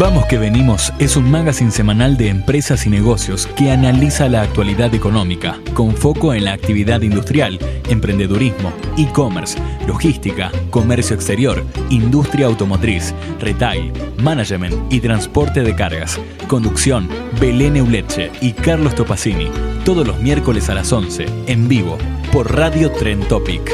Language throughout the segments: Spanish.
Vamos que venimos es un magazine semanal de empresas y negocios que analiza la actualidad económica con foco en la actividad industrial, emprendedurismo, e-commerce, logística, comercio exterior, industria automotriz, retail, management y transporte de cargas. Conducción, Belén Euleche y Carlos Topacini, todos los miércoles a las 11, en vivo, por Radio Tren Topic.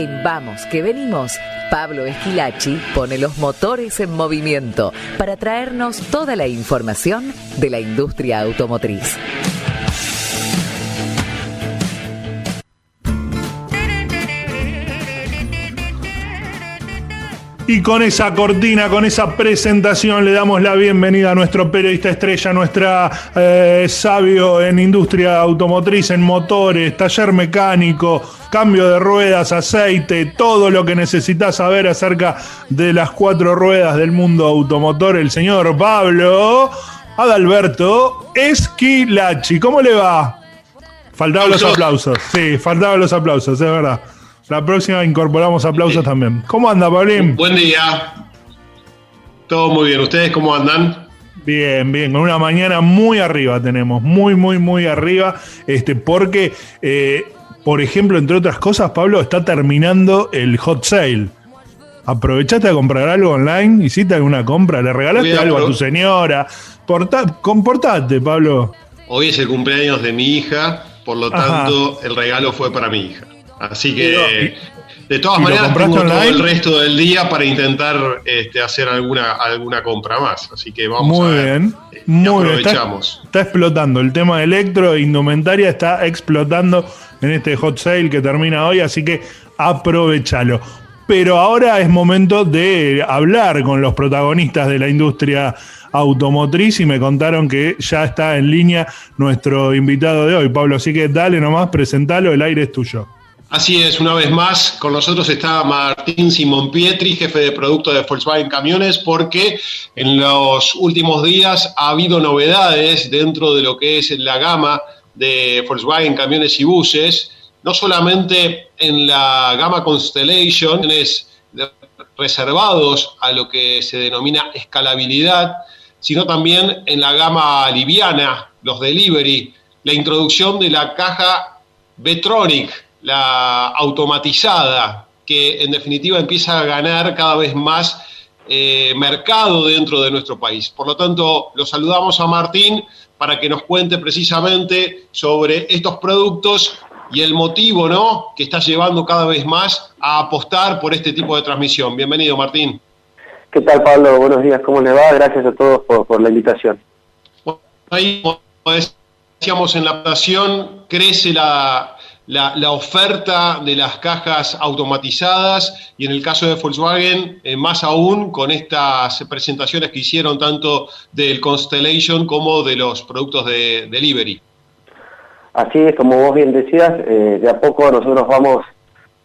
En Vamos que venimos, Pablo Esquilachi pone los motores en movimiento para traernos toda la información de la industria automotriz. Y con esa cortina, con esa presentación, le damos la bienvenida a nuestro periodista estrella, nuestra eh, sabio en industria automotriz, en motores, taller mecánico, cambio de ruedas, aceite, todo lo que necesitas saber acerca de las cuatro ruedas del mundo automotor, el señor Pablo Adalberto Esquilachi. ¿Cómo le va? Faltaban los aplausos, sí, faltaban los aplausos, es verdad. La próxima incorporamos aplausos también. ¿Cómo anda, Pablín? Buen día. Todo muy bien. ¿Ustedes cómo andan? Bien, bien, con una mañana muy arriba tenemos, muy, muy, muy arriba, este, porque, eh, por ejemplo, entre otras cosas, Pablo, está terminando el hot sale. ¿Aprovechaste a comprar algo online? ¿Hiciste alguna compra? ¿Le regalaste a algo a tu señora? Porta- comportate, Pablo. Hoy es el cumpleaños de mi hija, por lo Ajá. tanto el regalo fue para mi hija. Así que, de todas ¿y lo maneras, tengo todo el resto del día para intentar este, hacer alguna, alguna compra más. Así que vamos Muy a ver. bien, Eh, muy bien. Está, aprovechamos. está explotando. El tema de electro e indumentaria está explotando en este hot sale que termina hoy, así que aprovechalo. Pero ahora es momento de hablar con los protagonistas de la industria automotriz y me contaron que ya está en línea nuestro invitado de hoy, Pablo. Así que dale nomás, presentalo, el aire es tuyo. Así es, una vez más, con nosotros está Martín Simón Pietri, jefe de producto de Volkswagen Camiones, porque en los últimos días ha habido novedades dentro de lo que es la gama de Volkswagen Camiones y Buses, no solamente en la gama Constellation, reservados a lo que se denomina escalabilidad, sino también en la gama liviana, los delivery, la introducción de la caja Vetronic, la automatizada, que en definitiva empieza a ganar cada vez más eh, mercado dentro de nuestro país. Por lo tanto, lo saludamos a Martín para que nos cuente precisamente sobre estos productos y el motivo ¿no? que está llevando cada vez más a apostar por este tipo de transmisión. Bienvenido, Martín. ¿Qué tal, Pablo? Buenos días, ¿cómo le va? Gracias a todos por, por la invitación. Bueno, ahí, como decíamos en la presentación, crece la, la, oferta de las cajas automatizadas y en el caso de Volkswagen, eh, más aún con estas presentaciones que hicieron tanto del Constellation como de los productos de delivery. Así es, como vos bien decías, eh, de a poco nosotros vamos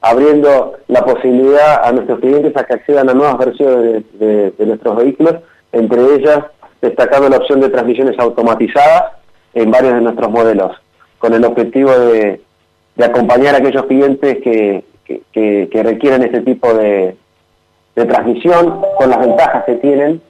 abriendo la posibilidad a nuestros clientes a que accedan a nuevas versiones de nuestros vehículos, entre ellas destacando la opción de transmisiones automatizadas en varios de nuestros modelos, con el objetivo de, de acompañar a aquellos clientes que, que- requieren este tipo de, de transmisión con las ventajas que tienen,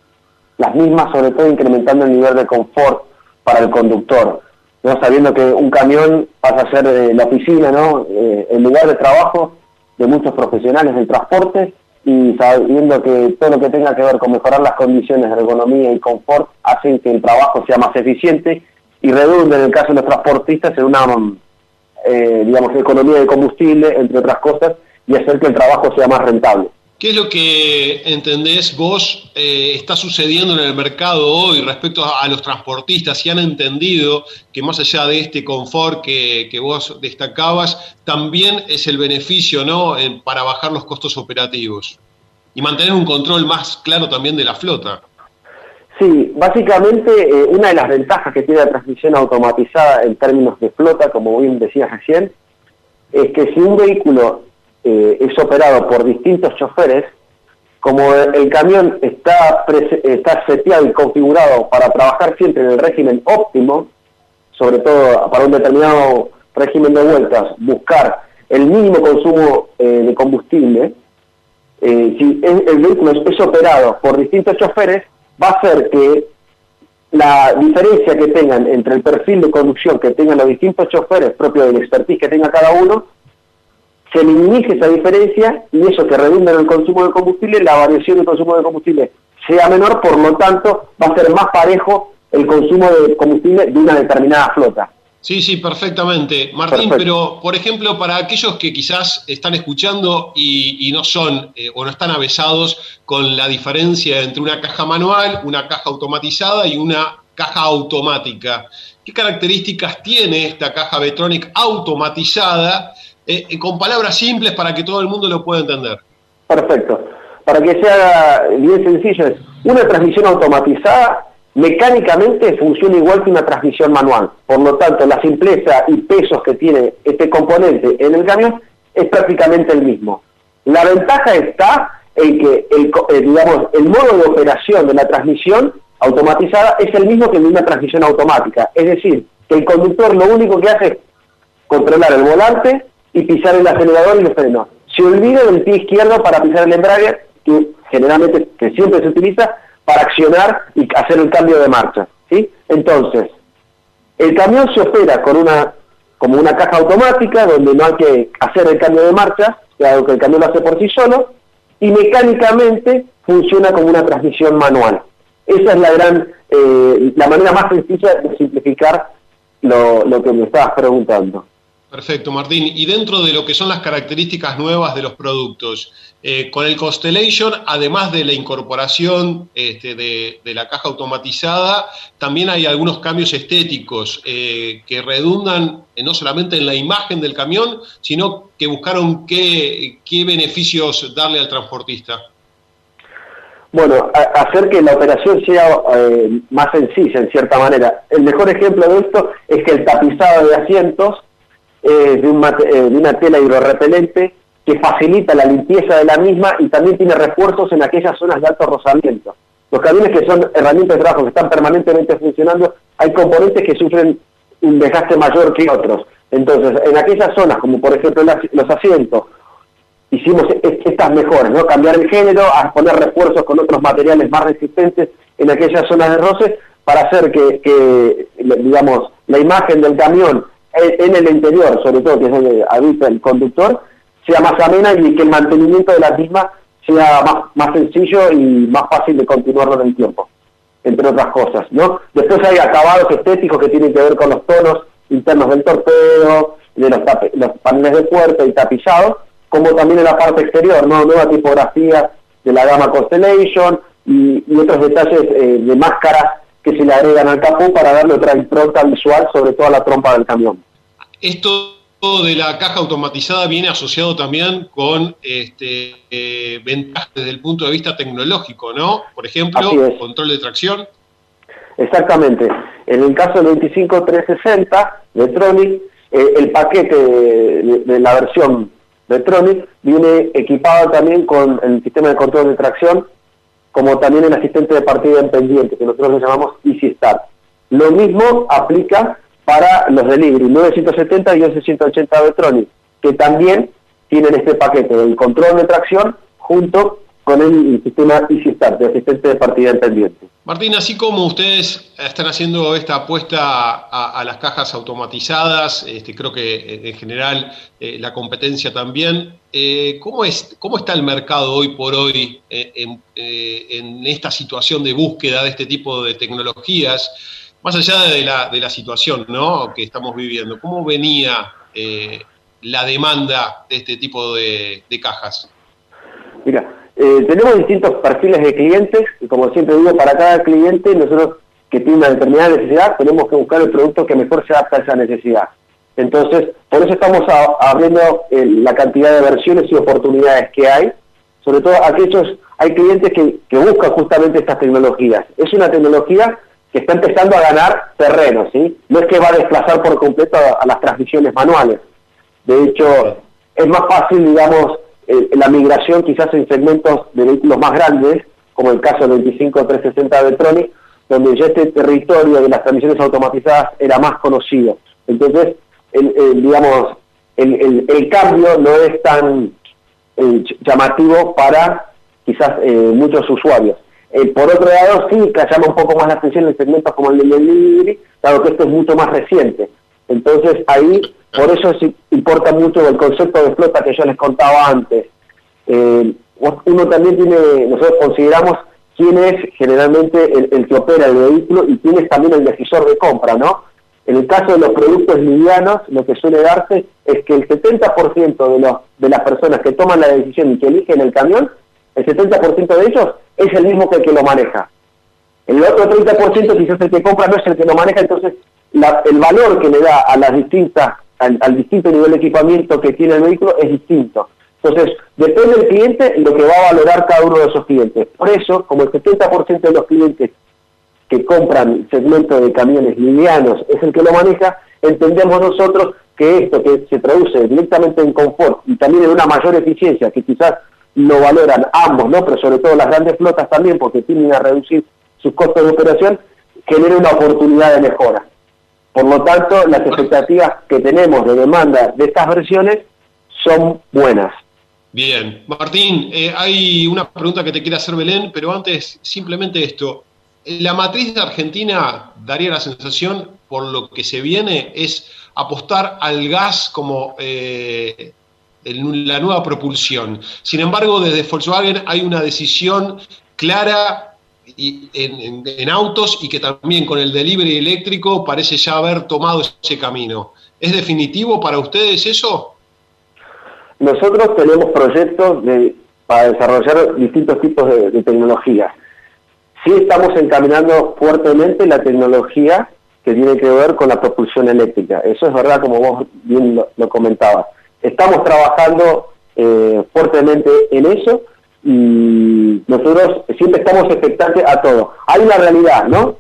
las mismas sobre todo incrementando el nivel de confort para el conductor, ¿no? sabiendo que un camión pasa a ser eh, la oficina, ¿no? Eh, el lugar de trabajo de muchos profesionales del transporte y sabiendo que todo lo que tenga que ver con mejorar las condiciones de ergonomía y confort hacen que el trabajo sea más eficiente y redunde en el caso de los transportistas en una eh, digamos economía de combustible entre otras cosas y hacer que el trabajo sea más rentable. ¿Qué es lo que entendés vos eh, está sucediendo en el mercado hoy respecto a, los transportistas? Si han entendido que más allá de este confort que, vos destacabas, también es el beneficio ¿no? para bajar los costos operativos y mantener un control más claro también de la flota. Sí, básicamente eh, una de las ventajas que tiene la transmisión automatizada en términos de flota, como bien decías recién, es que si un vehículo eh, es operado por distintos choferes, como el, camión está, está seteado y configurado para trabajar siempre en el régimen óptimo, sobre todo para un determinado régimen de vueltas, buscar el mínimo consumo eh, de combustible, eh, si el vehículo es operado por distintos choferes, va a hacer que la diferencia que tengan entre el perfil de conducción que tengan los distintos choferes propio del expertise que tenga cada uno se minimice esa diferencia y eso que redunda en el consumo de combustible, la variación del consumo de combustible sea menor, por lo tanto va a ser más parejo el consumo de combustible de una determinada flota. Sí, sí, perfectamente. Martín, pero por ejemplo, para aquellos que quizás están escuchando y, no son eh, o no están avesados con la diferencia entre una caja manual, una caja automatizada y una caja automática, ¿qué características tiene esta caja Vetronic automatizada eh, eh, con palabras simples para que todo el mundo lo pueda entender. Perfecto. Para que sea bien sencillo, es una transmisión automatizada mecánicamente funciona igual que una transmisión manual. Por lo tanto, la simpleza y pesos que tiene este componente en el camión es prácticamente el mismo. La ventaja está en que el, eh, digamos, el modo de operación de la transmisión automatizada es el mismo que en una transmisión automática. Es decir, que el conductor lo único que hace es controlar el volante, y pisar el acelerador y el freno. Se olvida del pie izquierdo para pisar el embrague, que generalmente, que siempre se utiliza para accionar y hacer el cambio de marcha. ¿sí? Entonces, el camión se opera con una como una caja automática donde no hay que hacer el cambio de marcha, algo que el camión lo hace por sí solo, y mecánicamente funciona como una transmisión manual. Esa es la gran, eh, la manera más sencilla de simplificar lo, lo que me estabas preguntando. Perfecto, Martín. Y dentro de lo que son las características nuevas de los productos, eh, con el Constellation, además de la incorporación este, de, la caja automatizada, también hay algunos cambios estéticos eh, que redundan eh, no solamente en la imagen del camión, sino que buscaron qué beneficios darle al transportista. Bueno, hacer que la operación sea más sencilla en cierta manera. El mejor ejemplo de esto es que el tapizado de asientos eh, de, una tela hidrorrepelente que facilita la limpieza de la misma y también tiene refuerzos en aquellas zonas de alto rozamiento. Los camiones que son herramientas de trabajo que están permanentemente funcionando, hay componentes que sufren un desgaste mayor que otros. Entonces, en aquellas zonas, como por ejemplo los asientos, hicimos estas mejoras, ¿no? Cambiar el género, a poner refuerzos con otros materiales más resistentes en aquellas zonas de roce para hacer que, que digamos, la imagen del camión en el interior, sobre todo que es donde habita el conductor, sea más amena y que el mantenimiento de la misma sea más, sencillo y más fácil de continuarlo en el tiempo, entre otras cosas, ¿no? Después hay acabados estéticos que tienen que ver con los tonos internos del torpedo, de los, los paneles de puerta y tapizados, como también en la parte exterior, ¿no? Nueva tipografía de la gama Constellation y, otros detalles eh, de máscaras que se le agregan al capó para darle otra impronta visual sobre toda la trompa del camión. Esto de la caja automatizada viene asociado también con este, eh, ventajas desde el punto de vista tecnológico, ¿no? Por ejemplo, control de tracción. Exactamente. En el caso del 25360 de Tronic, eh, el paquete de, la versión de Tronic viene equipado también con el sistema de control de tracción como también el asistente de partida en pendiente, que nosotros le llamamos Easy Start. Lo mismo aplica para los delivery 970 y 1180 Vetronic, que también tienen este paquete del control de tracción junto con el sistema Easy Start, de asistente de partida en pendiente. Martín, así como ustedes están haciendo esta apuesta a, las cajas automatizadas, este, creo que eh, en general eh, la competencia también, eh, ¿cómo, es, ¿cómo está el mercado hoy por hoy en, esta situación de búsqueda de este tipo de tecnologías, más allá de la, de la situación ¿no? que estamos viviendo? ¿Cómo venía la demanda de este tipo de, de cajas? Mira, eh, tenemos distintos perfiles de clientes y como siempre digo, para cada cliente nosotros que tiene una determinada necesidad tenemos que buscar el producto que mejor se adapta a esa necesidad. Entonces, por eso estamos abriendo eh, la cantidad de versiones y oportunidades que hay, sobre todo aquellos, hay clientes que, que buscan justamente estas tecnologías. Es una tecnología que está empezando a ganar terreno, ¿sí? No es que va a desplazar por completo a, las transmisiones manuales. De hecho, es más fácil, digamos, eh, la migración quizás en segmentos de vehículos más grandes, como el caso del 25-360 de Tronic, donde ya este territorio de las transmisiones automatizadas era más conocido. Entonces, el, digamos, el, cambio no es tan eh, llamativo para quizás eh, muchos usuarios. Eh, por otro lado, sí que llama un poco más la atención en segmentos como el de delivery, dado que esto es mucho más reciente. Entonces ahí, por eso importa mucho el concepto de flota que yo les contaba antes. uno también tiene, nosotros consideramos quién es generalmente el, el, que opera el vehículo y quién es también el decisor de compra, ¿no? En el caso de los productos livianos, lo que suele darse es que el 70% de, los, de las personas que toman la decisión y que eligen el camión, el 70% de ellos es el mismo que el que lo maneja. El otro 30% quizás el que compra no es el que lo maneja, entonces el valor que le da a las distintas, al, al, distinto nivel de equipamiento que tiene el vehículo es distinto. Entonces, depende del cliente lo que va a valorar cada uno de esos clientes. Por eso, como el 70% de los clientes que compran segmento de camiones livianos es el que lo maneja, entendemos nosotros que esto que se traduce directamente en confort y también en una mayor eficiencia, que quizás lo valoran ambos, ¿no? pero sobre todo las grandes flotas también, porque tienden a reducir sus costos de operación, genera una oportunidad de mejora. Por lo tanto, las expectativas que tenemos de demanda de estas versiones son buenas. Bien, Martín, eh, hay una pregunta que te quiere hacer Belén, pero antes simplemente esto. La matriz de Argentina daría la sensación, por lo que se viene, es apostar al gas como eh, la nueva propulsión. Sin embargo, desde Volkswagen hay una decisión clara en, autos y que también con el delivery eléctrico parece ya haber tomado ese camino. ¿Es definitivo para ustedes eso? Nosotros tenemos proyectos para desarrollar distintos tipos de tecnologías sí estamos encaminando fuertemente la tecnología que tiene que ver con la propulsión eléctrica. Eso es verdad, como vos bien lo, comentabas. Estamos trabajando eh, fuertemente en eso y nosotros siempre estamos expectantes a todo. Hay una realidad, ¿no?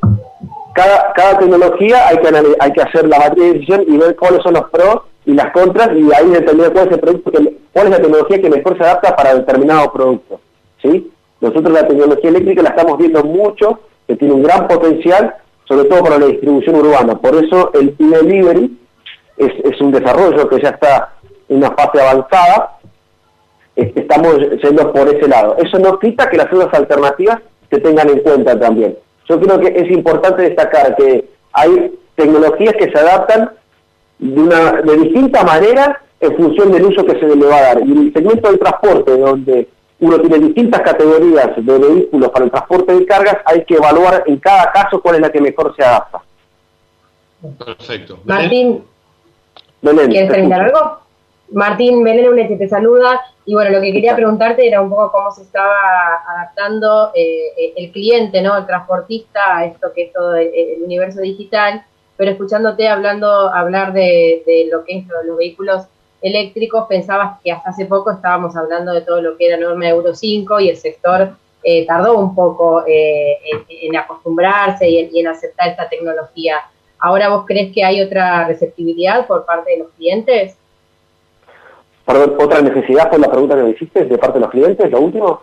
Cada, cada tecnología hay que, hay que hacer la batería de decisión y ver cuáles son los pros y las contras y ahí determinar cuál es el producto cuál es la tecnología que mejor se adapta para determinado producto. ¿sí? Nosotros la tecnología eléctrica la estamos viendo mucho, que tiene un gran potencial, sobre todo para la distribución urbana. Por eso el e-delivery es, un desarrollo que ya está una fase avanzada. Estamos yendo por ese lado. Eso no quita que las otras alternativas se tengan en cuenta también. Yo creo que es importante destacar que hay tecnologías que se adaptan de, una, de distinta manera en función del uso que se le va a dar. Y en el segmento del transporte, donde uno tiene distintas categorías de vehículos para el transporte de cargas, hay que evaluar en cada caso cuál es la que mejor se adapta. Perfecto. Martín, ¿quieres preguntar algo? Martín Belén Unete te saluda y bueno, lo que quería preguntarte era un poco cómo se estaba adaptando eh, el cliente, ¿no? El transportista a esto que es todo el, universo digital, pero escuchándote hablando, hablar de, de lo que es los vehículos eléctricos, pensabas que hasta hace poco estábamos hablando de todo lo que era norma Euro 5 y el sector eh, tardó un poco eh, en, acostumbrarse y en, aceptar esta tecnología. ¿Ahora vos crees que hay otra receptividad por parte de los clientes? ¿Otra necesidad por la pregunta que me hiciste de parte de los clientes, lo último?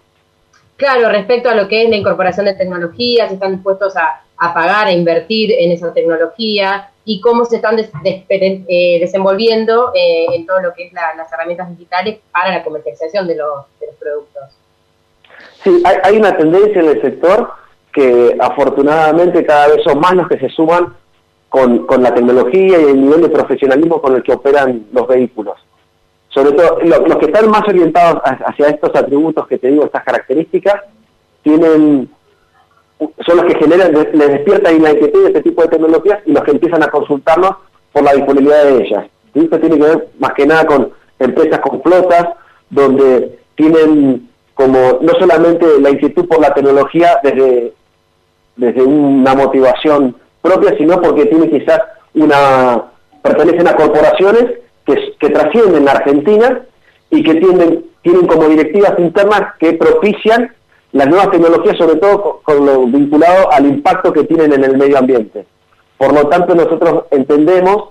Claro, respecto a lo que es la incorporación de tecnologías, si están dispuestos a, a pagar, a invertir en esa tecnología, y cómo se están eh, desenvolviendo eh, en todo lo que es las herramientas digitales para la comercialización de los, productos. Sí, hay, una tendencia en el sector que afortunadamente cada vez son más los que se suman con, la tecnología y el nivel de profesionalismo con el que operan los vehículos. Sobre todo, los que están más orientados hacia estos atributos que te digo, estas características, tienen son los que generan, les despiertan la inquietud de este tipo de tecnologías y los que empiezan a consultarnos por la disponibilidad de ellas. Esto tiene que ver más que nada con empresas con flotas, donde tienen como no solamente la inquietud por la tecnología desde, desde una motivación propia, sino porque tiene quizás una pertenecen a corporaciones que, trascienden la Argentina y que tienen, tienen como directivas internas que propician las nuevas tecnologías, sobre todo con, lo vinculado al impacto que tienen en el medio ambiente. Por lo tanto, nosotros entendemos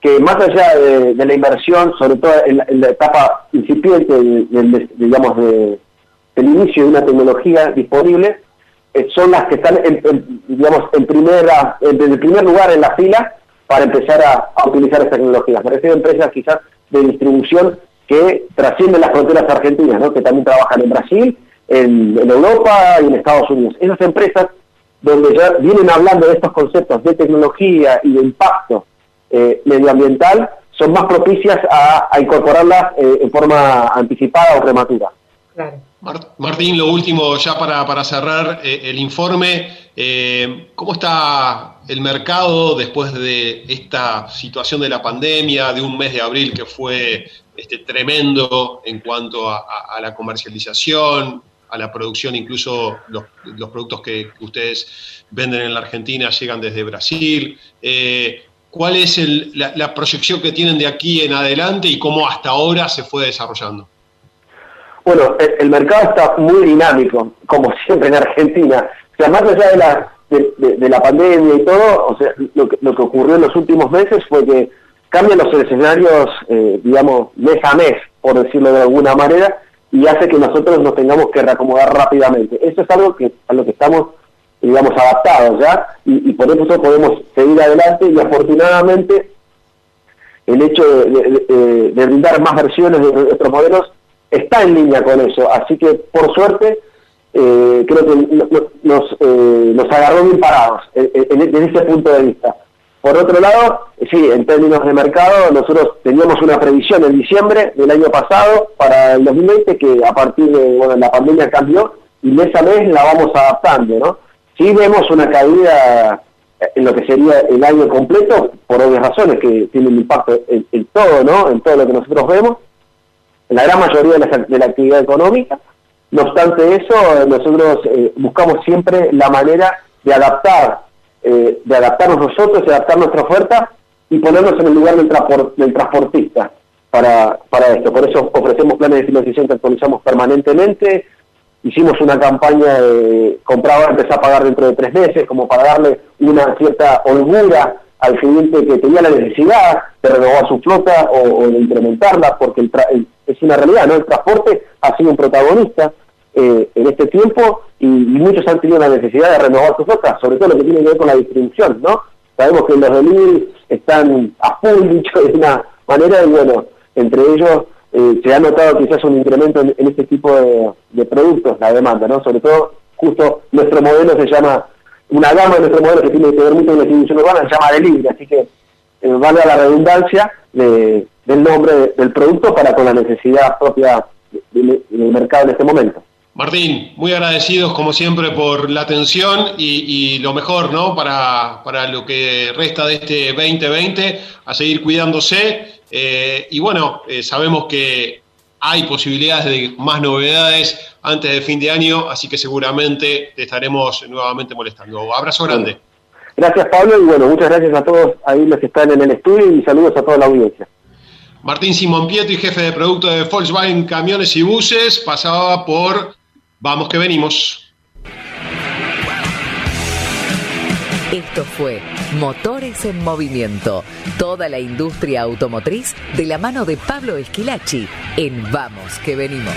que más allá de, la inversión, sobre todo en, la etapa incipiente, del, digamos, de, del inicio de una tecnología disponible, eh, son las que están, en, digamos, en primera, en, el primer lugar en la fila para empezar a, utilizar esta tecnología. Me refiero a empresas quizás de distribución que trascienden las fronteras argentinas, ¿no? que también trabajan en Brasil, en, en Europa y en Estados Unidos. Esas empresas donde ya vienen hablando de estos conceptos de tecnología y de impacto eh, medioambiental, son más propicias a, incorporarlas eh, en forma anticipada o prematura. Martín, lo último ya para, cerrar eh, el informe, ¿cómo está el mercado después de esta situación de la pandemia, de un mes de abril que fue este, tremendo en cuanto a, la comercialización, a la producción, incluso los, productos que ustedes venden en la Argentina llegan desde Brasil. ¿Cuál es la, proyección que tienen de aquí en adelante y cómo hasta ahora se fue desarrollando? Bueno, el, mercado está muy dinámico, como siempre en Argentina. O sea, más allá de la, de, la pandemia y todo, o sea, lo que, lo que, ocurrió en los últimos meses fue que cambian los escenarios, eh, digamos, mes a mes, por decirlo de alguna manera, y hace que nosotros nos tengamos que reacomodar rápidamente. Eso es algo que a lo que estamos digamos, adaptados ya, y, por eso podemos seguir adelante y afortunadamente el hecho de, brindar más versiones de nuestros modelos está en línea con eso, así que por suerte eh, creo que nos, eh, nos agarró bien parados en, ese punto de vista. Por otro lado, sí, en términos de mercado, nosotros teníamos una previsión en diciembre del año pasado para el 2020 que a partir de, la pandemia cambió y mes a mes la vamos adaptando, ¿no? Sí vemos una caída en lo que sería el año completo, por obvias razones, que tiene un impacto en, todo, ¿no? En todo lo que nosotros vemos, en la gran mayoría de la, actividad económica. No obstante eso, nosotros eh, buscamos siempre la manera de adaptar, eh, de adaptarnos nosotros, de adaptar nuestra oferta y ponernos en el lugar del, del transportista para, para esto. Por eso ofrecemos planes de financiación que actualizamos permanentemente, hicimos una campaña de comprar empezar a pagar dentro de tres meses, como para darle una cierta holgura al cliente que tenía la necesidad de renovar su flota o, de incrementarla, porque es una realidad, ¿no? El transporte ha sido un protagonista eh, en este tiempo y, muchos han tenido la necesidad de renovar su flota, sobre todo lo que tiene que ver con la distribución, ¿no? Sabemos que los delivery están a full, dicho de una manera, y bueno, entre ellos eh, se ha notado quizás un incremento en, este tipo de, productos, la demanda, ¿no? Sobre todo, justo nuestro modelo se llama, una gama de nuestro modelo que tiene que ver mucho la distribución urbana, se llama delivery, así que eh, vale la redundancia del nombre del producto para con la necesidad propia del mercado en este momento. Martín, muy agradecidos como siempre por la atención y, lo mejor, ¿no? Para, para, lo que resta de este 2020, a seguir cuidándose eh, y bueno, eh, sabemos que hay posibilidades de más novedades antes del fin de año, así que seguramente te estaremos nuevamente molestando. Abrazo grande. Gracias Pablo y bueno, muchas gracias a todos ahí los que están en el estudio y saludos a toda la audiencia. Martín Simón Pietri, jefe de producto de Volkswagen Camiones y Buses, pasaba por Vamos que venimos. Esto fue Motores en Movimiento, toda la industria automotriz de la mano de Pablo Esquilachi en Vamos que venimos.